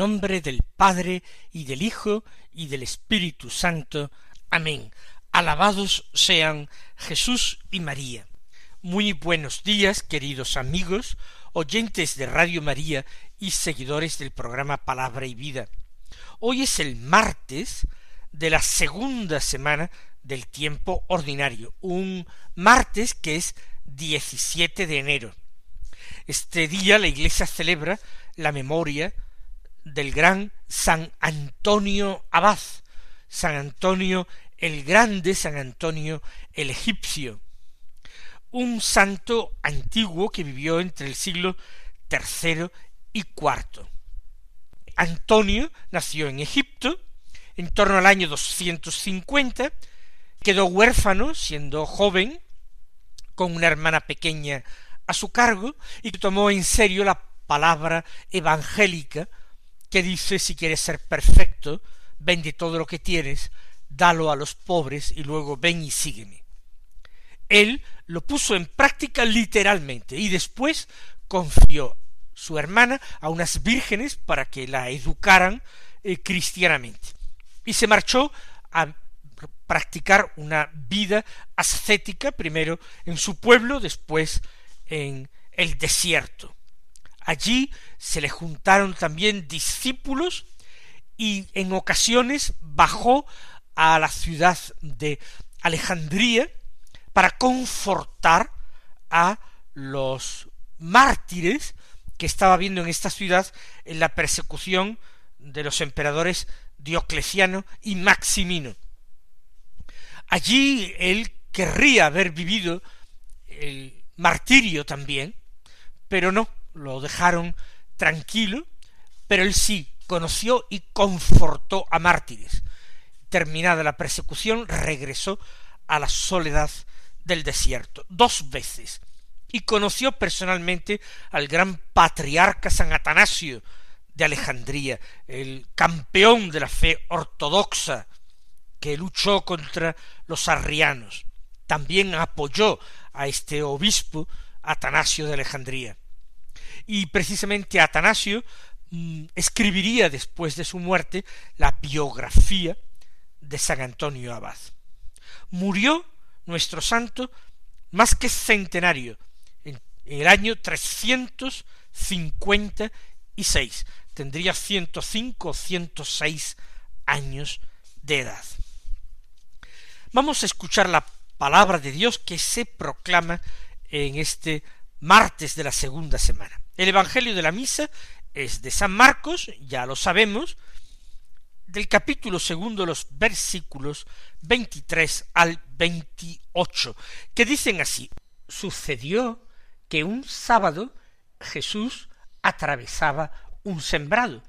Nombre del Padre y del Hijo y del Espíritu Santo. Amén. Alabados sean Jesús y María. Muy buenos días, queridos amigos, oyentes de Radio María y seguidores del programa Palabra y Vida. Hoy es el martes de la segunda semana del tiempo ordinario, un martes que es 17 de enero. Este día la Iglesia celebra la memoria del gran San Antonio Abad, San Antonio el Grande, San Antonio el Egipcio, un santo antiguo que vivió entre el siglo tercero y cuarto. Antonio nació en Egipto en torno al año 250, quedó huérfano siendo joven, con una hermana pequeña a su cargo, y tomó en serio la palabra evangélica que dice si quieres ser perfecto, vende todo lo que tienes, dalo a los pobres y luego ven y sígueme. Él lo puso en práctica literalmente y después confió su hermana a unas vírgenes para que la educaran eh, cristianamente. Y se marchó a practicar una vida ascética, primero en su pueblo, después en el desierto. Allí se le juntaron también discípulos y en ocasiones bajó a la ciudad de Alejandría para confortar a los mártires que estaba viendo en esta ciudad en la persecución de los emperadores Diocleciano y Maximino. Allí él querría haber vivido el martirio también, pero no, lo dejaron tranquilo, pero él sí conoció y confortó a mártires. Terminada la persecución, regresó a la soledad del desierto dos veces y conoció personalmente al gran patriarca San Atanasio de Alejandría, el campeón de la fe ortodoxa que luchó contra los arrianos. También apoyó a este obispo Atanasio de Alejandría y precisamente Atanasio mm, escribiría después de su muerte la biografía de San Antonio Abad. Murió nuestro santo más que centenario, en el año trescientos cincuenta y seis. Tendría ciento cinco o ciento seis años de edad. Vamos a escuchar la palabra de Dios que se proclama en este martes de la segunda semana. El Evangelio de la Misa es de San Marcos, ya lo sabemos, del capítulo segundo, los versículos veintitrés al veintiocho, que dicen así, sucedió que un sábado Jesús atravesaba un sembrado,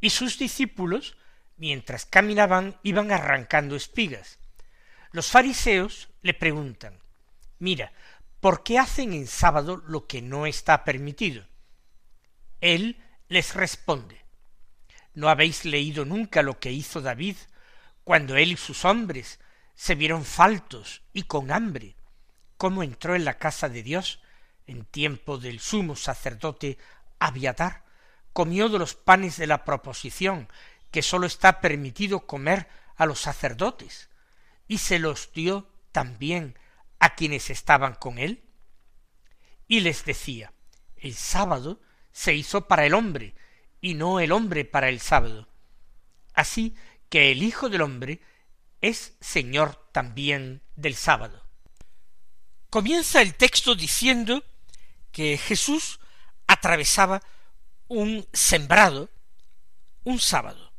y sus discípulos, mientras caminaban, iban arrancando espigas. Los fariseos le preguntan, mira, ¿por qué hacen en sábado lo que no está permitido? Él les responde, ¿no habéis leído nunca lo que hizo David cuando él y sus hombres se vieron faltos y con hambre, cómo entró en la casa de Dios en tiempo del sumo sacerdote Abiatar, comió de los panes de la proposición, que sólo está permitido comer a los sacerdotes, y se los dio también a quienes estaban con él? Y les decía, el sábado se hizo para el hombre, y no el hombre para el sábado. Así que el Hijo del hombre es Señor también del sábado. Comienza el texto diciendo que Jesús atravesaba un sembrado un sábado.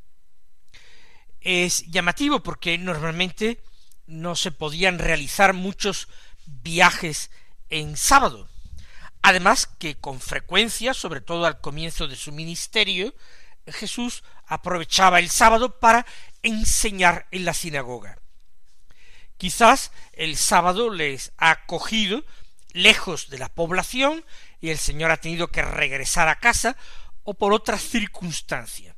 Es llamativo porque normalmente no se podían realizar muchos viajes en sábado. Además que con frecuencia, sobre todo al comienzo de su ministerio, Jesús aprovechaba el sábado para enseñar en la sinagoga. Quizás el sábado les ha cogido lejos de la población y el Señor ha tenido que regresar a casa o por otra circunstancia.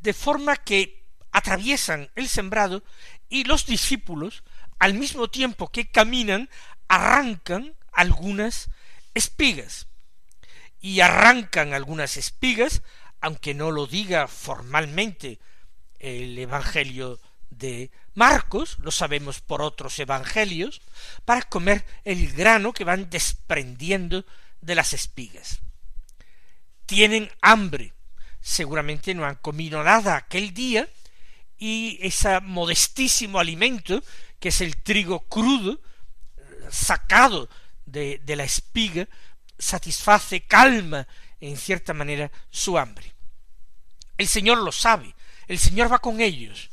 De forma que atraviesan el sembrado y los discípulos, al mismo tiempo que caminan, arrancan algunas espigas. Y arrancan algunas espigas, aunque no lo diga formalmente el Evangelio de Marcos, lo sabemos por otros evangelios, para comer el grano que van desprendiendo de las espigas. Tienen hambre, seguramente no han comido nada aquel día, y ese modestísimo alimento, que es el trigo crudo, sacado de, de la espiga, satisface, calma, en cierta manera, su hambre. El Señor lo sabe, el Señor va con ellos,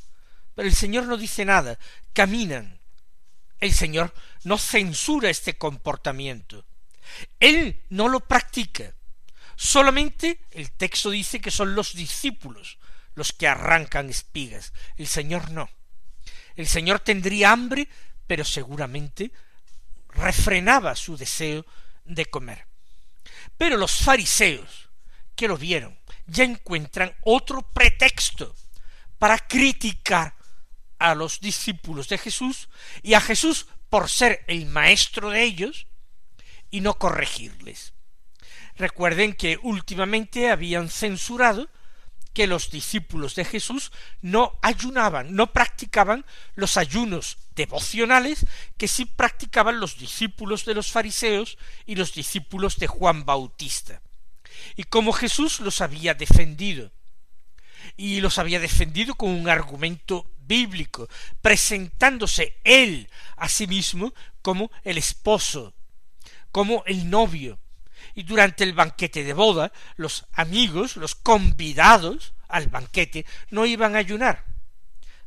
pero el Señor no dice nada, caminan. El Señor no censura este comportamiento. Él no lo practica. Solamente el texto dice que son los discípulos los que arrancan espigas. El Señor no. El Señor tendría hambre, pero seguramente refrenaba su deseo de comer. Pero los fariseos, que lo vieron, ya encuentran otro pretexto para criticar a los discípulos de Jesús y a Jesús por ser el maestro de ellos y no corregirles. Recuerden que últimamente habían censurado que los discípulos de Jesús no ayunaban, no practicaban los ayunos devocionales que sí practicaban los discípulos de los fariseos y los discípulos de Juan Bautista. Y como Jesús los había defendido, y los había defendido con un argumento bíblico, presentándose él a sí mismo como el esposo, como el novio. Y durante el banquete de boda, los amigos, los convidados al banquete, no iban a ayunar.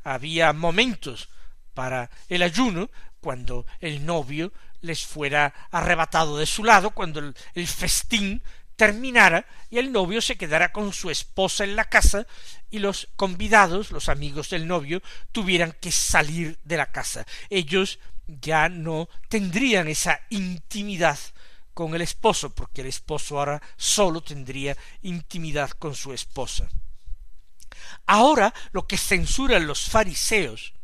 Había momentos para el ayuno cuando el novio les fuera arrebatado de su lado, cuando el, el festín terminara y el novio se quedara con su esposa en la casa y los convidados, los amigos del novio, tuvieran que salir de la casa. Ellos ya no tendrían esa intimidad con el esposo, porque el esposo ahora solo tendría intimidad con su esposa. Ahora lo que censuran los fariseos,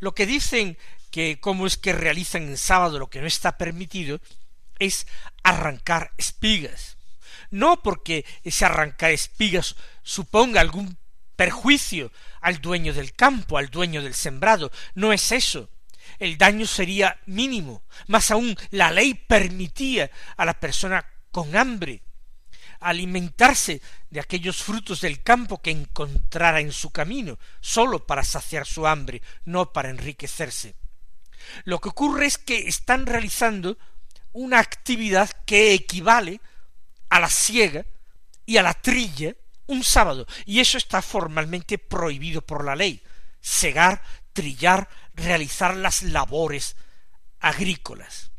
lo que dicen que cómo es que realizan en sábado lo que no está permitido, es arrancar espigas no porque ese arrancar espigas suponga algún perjuicio al dueño del campo, al dueño del sembrado, no es eso. El daño sería mínimo, más aún la ley permitía a la persona con hambre alimentarse de aquellos frutos del campo que encontrara en su camino, sólo para saciar su hambre, no para enriquecerse. Lo que ocurre es que están realizando una actividad que equivale a la siega y a la trilla un sábado, y eso está formalmente prohibido por la ley. Segar, trillar, realizar las labores agrícolas.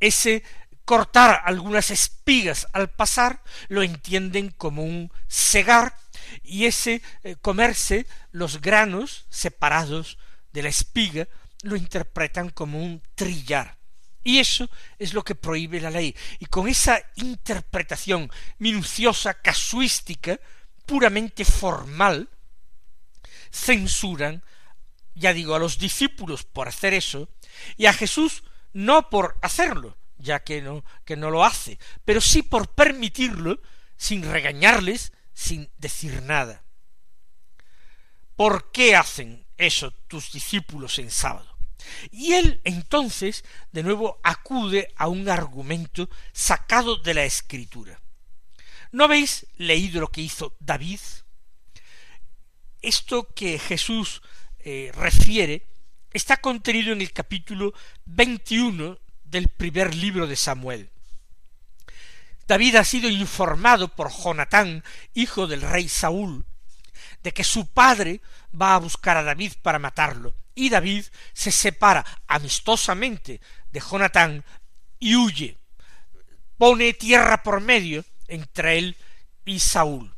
Ese cortar algunas espigas al pasar lo entienden como un segar y ese eh, comerse los granos separados de la espiga lo interpretan como un trillar. Y eso es lo que prohíbe la ley. Y con esa interpretación minuciosa, casuística, puramente formal, censuran, ya digo, a los discípulos por hacer eso, y a Jesús no por hacerlo, ya que no, que no lo hace, pero sí por permitirlo, sin regañarles, sin decir nada. ¿Por qué hacen eso tus discípulos en sábado? Y él entonces de nuevo acude a un argumento sacado de la escritura. ¿No habéis leído lo que hizo David? Esto que Jesús eh, refiere está contenido en el capítulo 21 del primer libro de Samuel. David ha sido informado por Jonatán, hijo del rey Saúl, de que su padre va a buscar a David para matarlo, y David se separa amistosamente de Jonatán y huye, pone tierra por medio entre él y Saúl.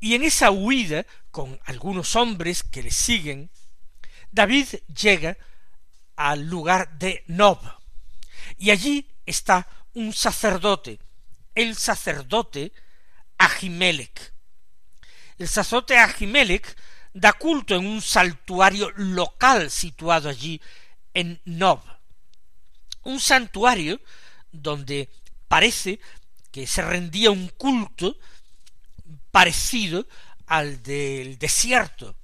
Y en esa huida con algunos hombres que le siguen, David llega al lugar de Nob, y allí está un sacerdote, el sacerdote Ahimelech. El sacerdote Ahimelech da culto en un santuario local situado allí en Nob. Un santuario donde parece que se rendía un culto parecido al del desierto,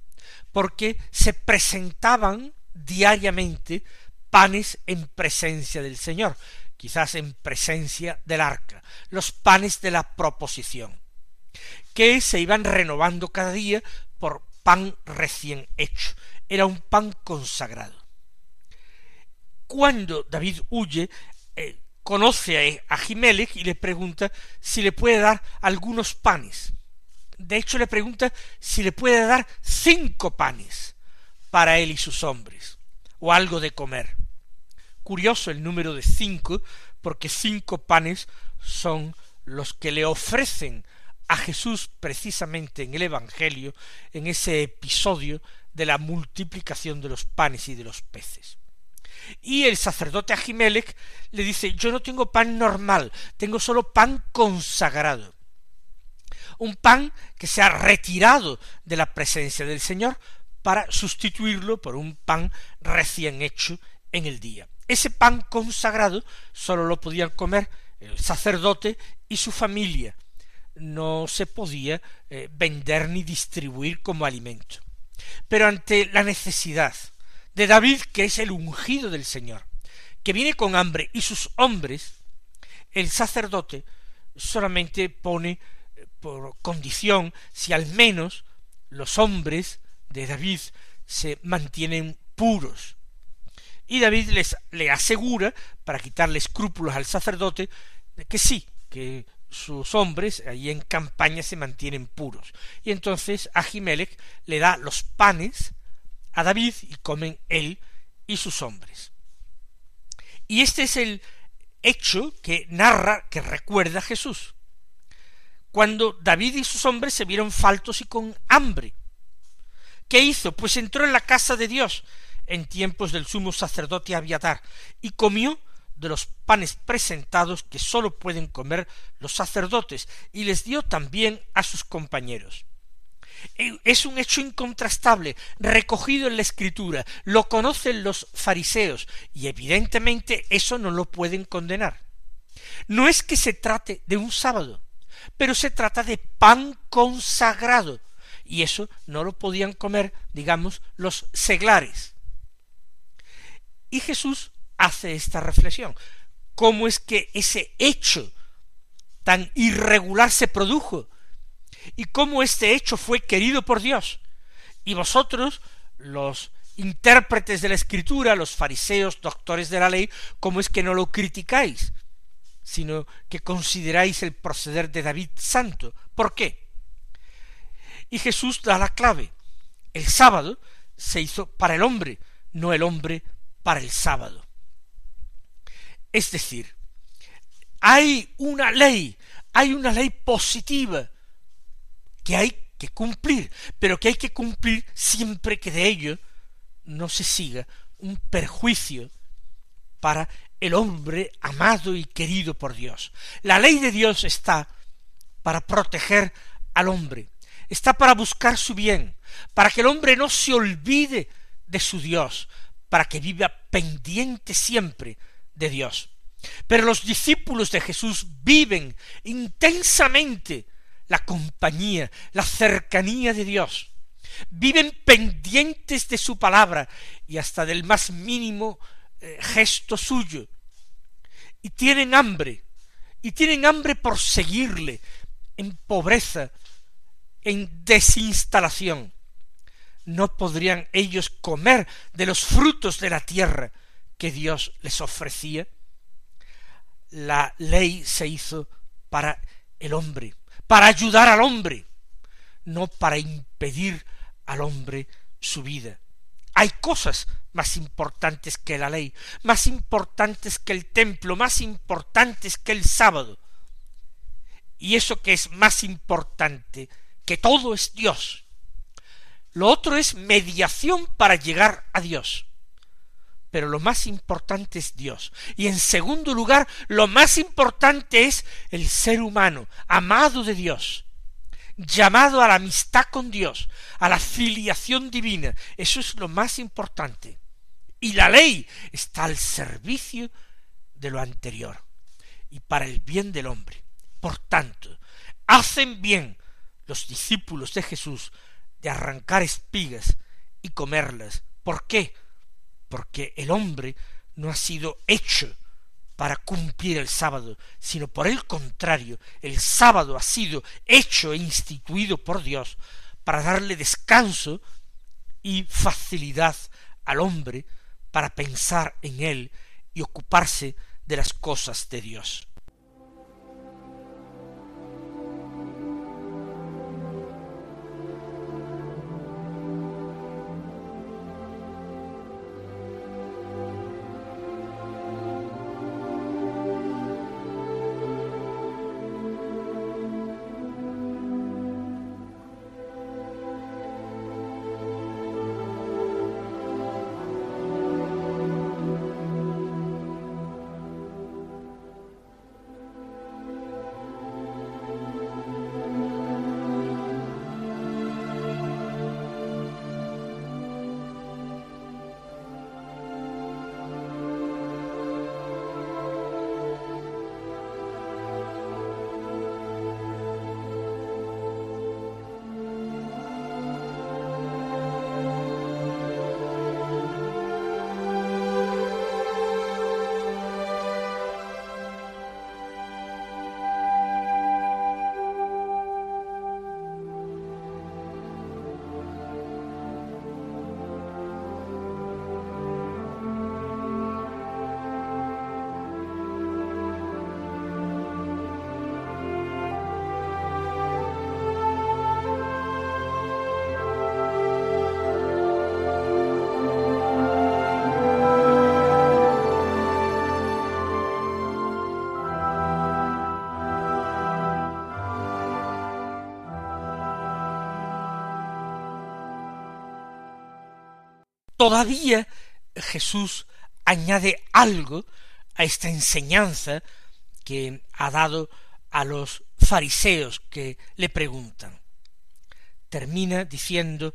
porque se presentaban diariamente panes en presencia del Señor, quizás en presencia del arca, los panes de la proposición, que se iban renovando cada día por pan recién hecho, era un pan consagrado. Cuando David huye, eh, conoce a Jimelech y le pregunta si le puede dar algunos panes. De hecho, le pregunta si le puede dar cinco panes para él y sus hombres, o algo de comer. Curioso el número de cinco, porque cinco panes son los que le ofrecen a Jesús precisamente en el Evangelio, en ese episodio de la multiplicación de los panes y de los peces. Y el sacerdote Ahimelech le dice, yo no tengo pan normal, tengo solo pan consagrado. Un pan que se ha retirado de la presencia del Señor para sustituirlo por un pan recién hecho en el día. Ese pan consagrado solo lo podían comer el sacerdote y su familia. No se podía eh, vender ni distribuir como alimento. Pero ante la necesidad de David, que es el ungido del Señor, que viene con hambre, y sus hombres, el sacerdote solamente pone por condición si al menos los hombres de David se mantienen puros. Y David les le asegura, para quitarle escrúpulos al sacerdote, que sí, que sus hombres ahí en campaña se mantienen puros. Y entonces Ahimelech le da los panes a David y comen él y sus hombres. Y este es el hecho que narra, que recuerda Jesús. Cuando David y sus hombres se vieron faltos y con hambre. ¿Qué hizo? Pues entró en la casa de Dios en tiempos del sumo sacerdote Abiatar y comió de los panes presentados que sólo pueden comer los sacerdotes y les dio también a sus compañeros. Eh, es un hecho incontrastable, recogido en la escritura, lo conocen los fariseos, y evidentemente eso no lo pueden condenar. No es que se trate de un sábado, pero se trata de pan consagrado, y eso no lo podían comer, digamos, los seglares. Y Jesús hace esta reflexión. ¿Cómo es que ese hecho tan irregular se produjo? y cómo este hecho fue querido por Dios. Y vosotros, los intérpretes de la escritura, los fariseos, doctores de la ley, ¿cómo es que no lo criticáis? Sino que consideráis el proceder de David santo. ¿Por qué? Y Jesús da la clave. El sábado se hizo para el hombre, no el hombre para el sábado. Es decir, hay una ley, hay una ley positiva que hay que cumplir, pero que hay que cumplir siempre que de ello no se siga un perjuicio para el hombre amado y querido por Dios. La ley de Dios está para proteger al hombre, está para buscar su bien, para que el hombre no se olvide de su Dios, para que viva pendiente siempre de Dios. Pero los discípulos de Jesús viven intensamente la compañía, la cercanía de Dios. Viven pendientes de su palabra y hasta del más mínimo eh, gesto suyo. Y tienen hambre, y tienen hambre por seguirle en pobreza, en desinstalación. No podrían ellos comer de los frutos de la tierra que Dios les ofrecía. La ley se hizo para el hombre, para ayudar al hombre, no para impedir al hombre su vida. Hay cosas más importantes que la ley, más importantes que el templo, más importantes que el sábado. Y eso que es más importante que todo es Dios. Lo otro es mediación para llegar a Dios. Pero lo más importante es Dios. Y en segundo lugar, lo más importante es el ser humano, amado de Dios, llamado a la amistad con Dios, a la filiación divina. Eso es lo más importante. Y la ley está al servicio de lo anterior y para el bien del hombre. Por tanto, hacen bien los discípulos de Jesús de arrancar espigas y comerlas. ¿Por qué? Porque el hombre no ha sido hecho para cumplir el sábado, sino por el contrario, el sábado ha sido hecho e instituido por Dios para darle descanso y facilidad al hombre para pensar en él y ocuparse de las cosas de Dios. Todavía Jesús añade algo a esta enseñanza que ha dado a los fariseos que le preguntan. Termina diciendo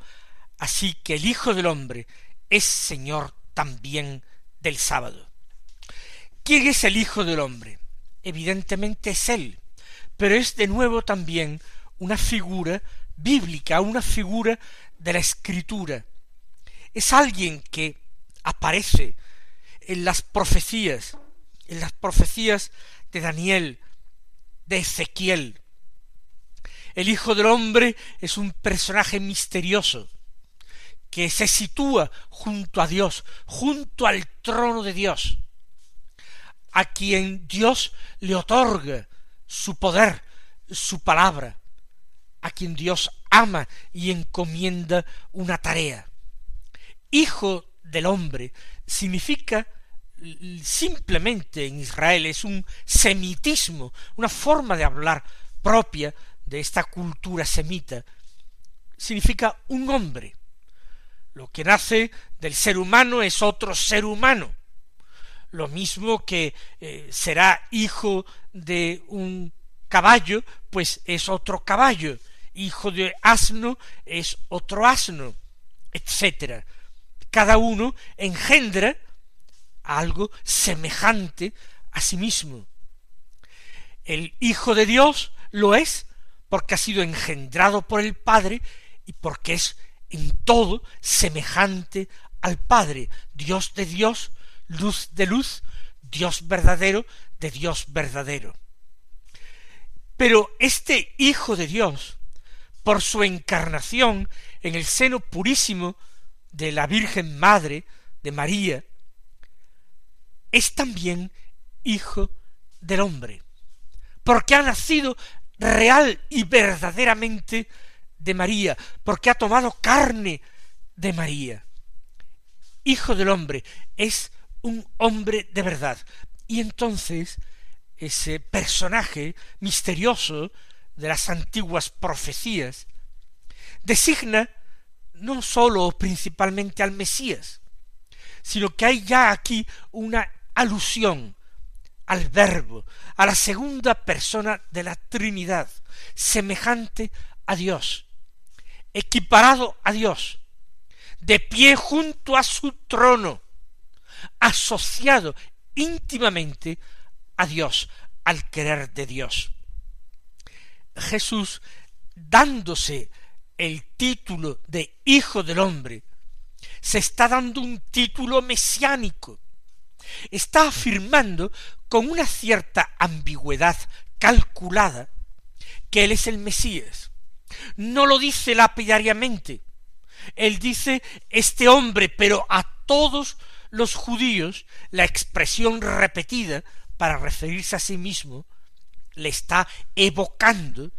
así que el Hijo del Hombre es Señor también del sábado. ¿Quién es el Hijo del Hombre? Evidentemente es Él, pero es de nuevo también una figura bíblica, una figura de la Escritura, es alguien que aparece en las profecías, en las profecías de Daniel, de Ezequiel. El Hijo del Hombre es un personaje misterioso que se sitúa junto a Dios, junto al trono de Dios, a quien Dios le otorga su poder, su palabra, a quien Dios ama y encomienda una tarea hijo del hombre significa simplemente en Israel es un semitismo, una forma de hablar propia de esta cultura semita, significa un hombre. Lo que nace del ser humano es otro ser humano. Lo mismo que eh, será hijo de un caballo, pues es otro caballo. Hijo de asno es otro asno, etcétera cada uno engendra algo semejante a sí mismo. El Hijo de Dios lo es porque ha sido engendrado por el Padre y porque es en todo semejante al Padre, Dios de Dios, luz de luz, Dios verdadero de Dios verdadero. Pero este Hijo de Dios, por su encarnación en el seno purísimo de la Virgen Madre de María, es también hijo del hombre, porque ha nacido real y verdaderamente de María, porque ha tomado carne de María. Hijo del hombre es un hombre de verdad. Y entonces ese personaje misterioso de las antiguas profecías designa no sólo o principalmente al Mesías, sino que hay ya aquí una alusión al Verbo, a la segunda persona de la Trinidad, semejante a Dios, equiparado a Dios, de pie junto a su trono, asociado íntimamente a Dios, al querer de Dios. Jesús, dándose el título de Hijo del Hombre, se está dando un título mesiánico. Está afirmando con una cierta ambigüedad calculada que Él es el Mesías. No lo dice lapidariamente. Él dice este hombre, pero a todos los judíos la expresión repetida para referirse a sí mismo le está evocando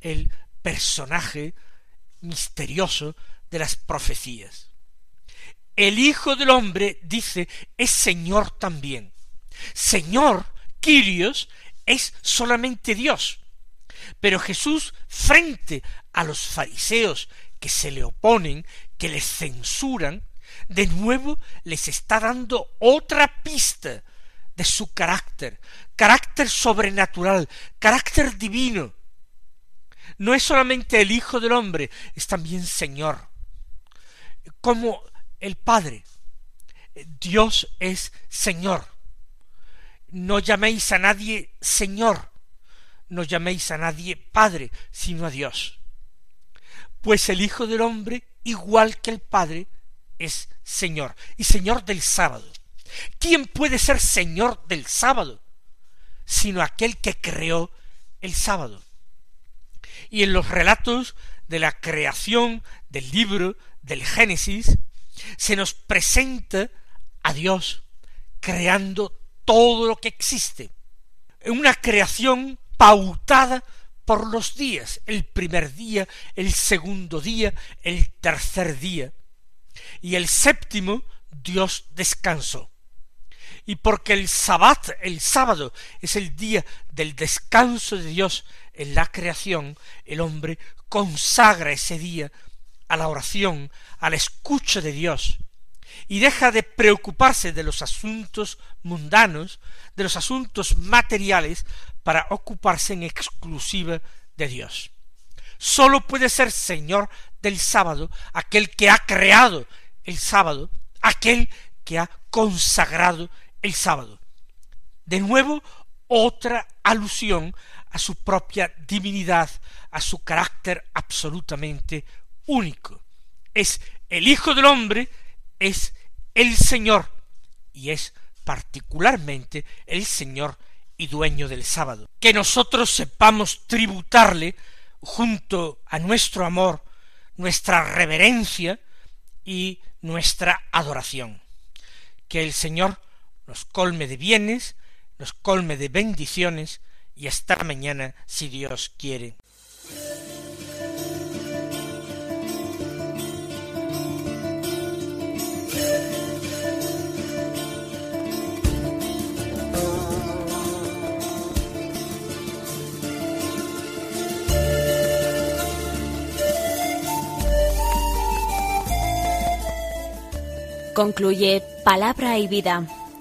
el personaje misterioso de las profecías. El Hijo del Hombre, dice, es Señor también. Señor, Quirios, es solamente Dios. Pero Jesús, frente a los fariseos que se le oponen, que le censuran, de nuevo les está dando otra pista de su carácter, carácter sobrenatural, carácter divino. No es solamente el Hijo del Hombre, es también Señor. Como el Padre, Dios es Señor. No llaméis a nadie Señor, no llaméis a nadie Padre, sino a Dios. Pues el Hijo del Hombre, igual que el Padre, es Señor, y Señor del sábado. ¿Quién puede ser Señor del sábado? Sino aquel que creó el sábado. Y en los relatos de la creación del libro del Génesis, se nos presenta a Dios creando todo lo que existe. Una creación pautada por los días, el primer día, el segundo día, el tercer día, y el séptimo Dios descansó. Y porque el sabbat, el sábado, es el día del descanso de Dios en la creación, el hombre consagra ese día a la oración, a la escucha de Dios, y deja de preocuparse de los asuntos mundanos, de los asuntos materiales, para ocuparse en exclusiva de Dios. Sólo puede ser Señor del sábado aquel que ha creado el sábado, aquel que ha consagrado el sábado. De nuevo, otra alusión a su propia divinidad, a su carácter absolutamente único. Es el Hijo del Hombre, es el Señor, y es particularmente el Señor y dueño del sábado. Que nosotros sepamos tributarle junto a nuestro amor, nuestra reverencia y nuestra adoración. Que el Señor nos colme de bienes, nos colme de bendiciones, y hasta mañana si Dios quiere. Concluye Palabra y Vida,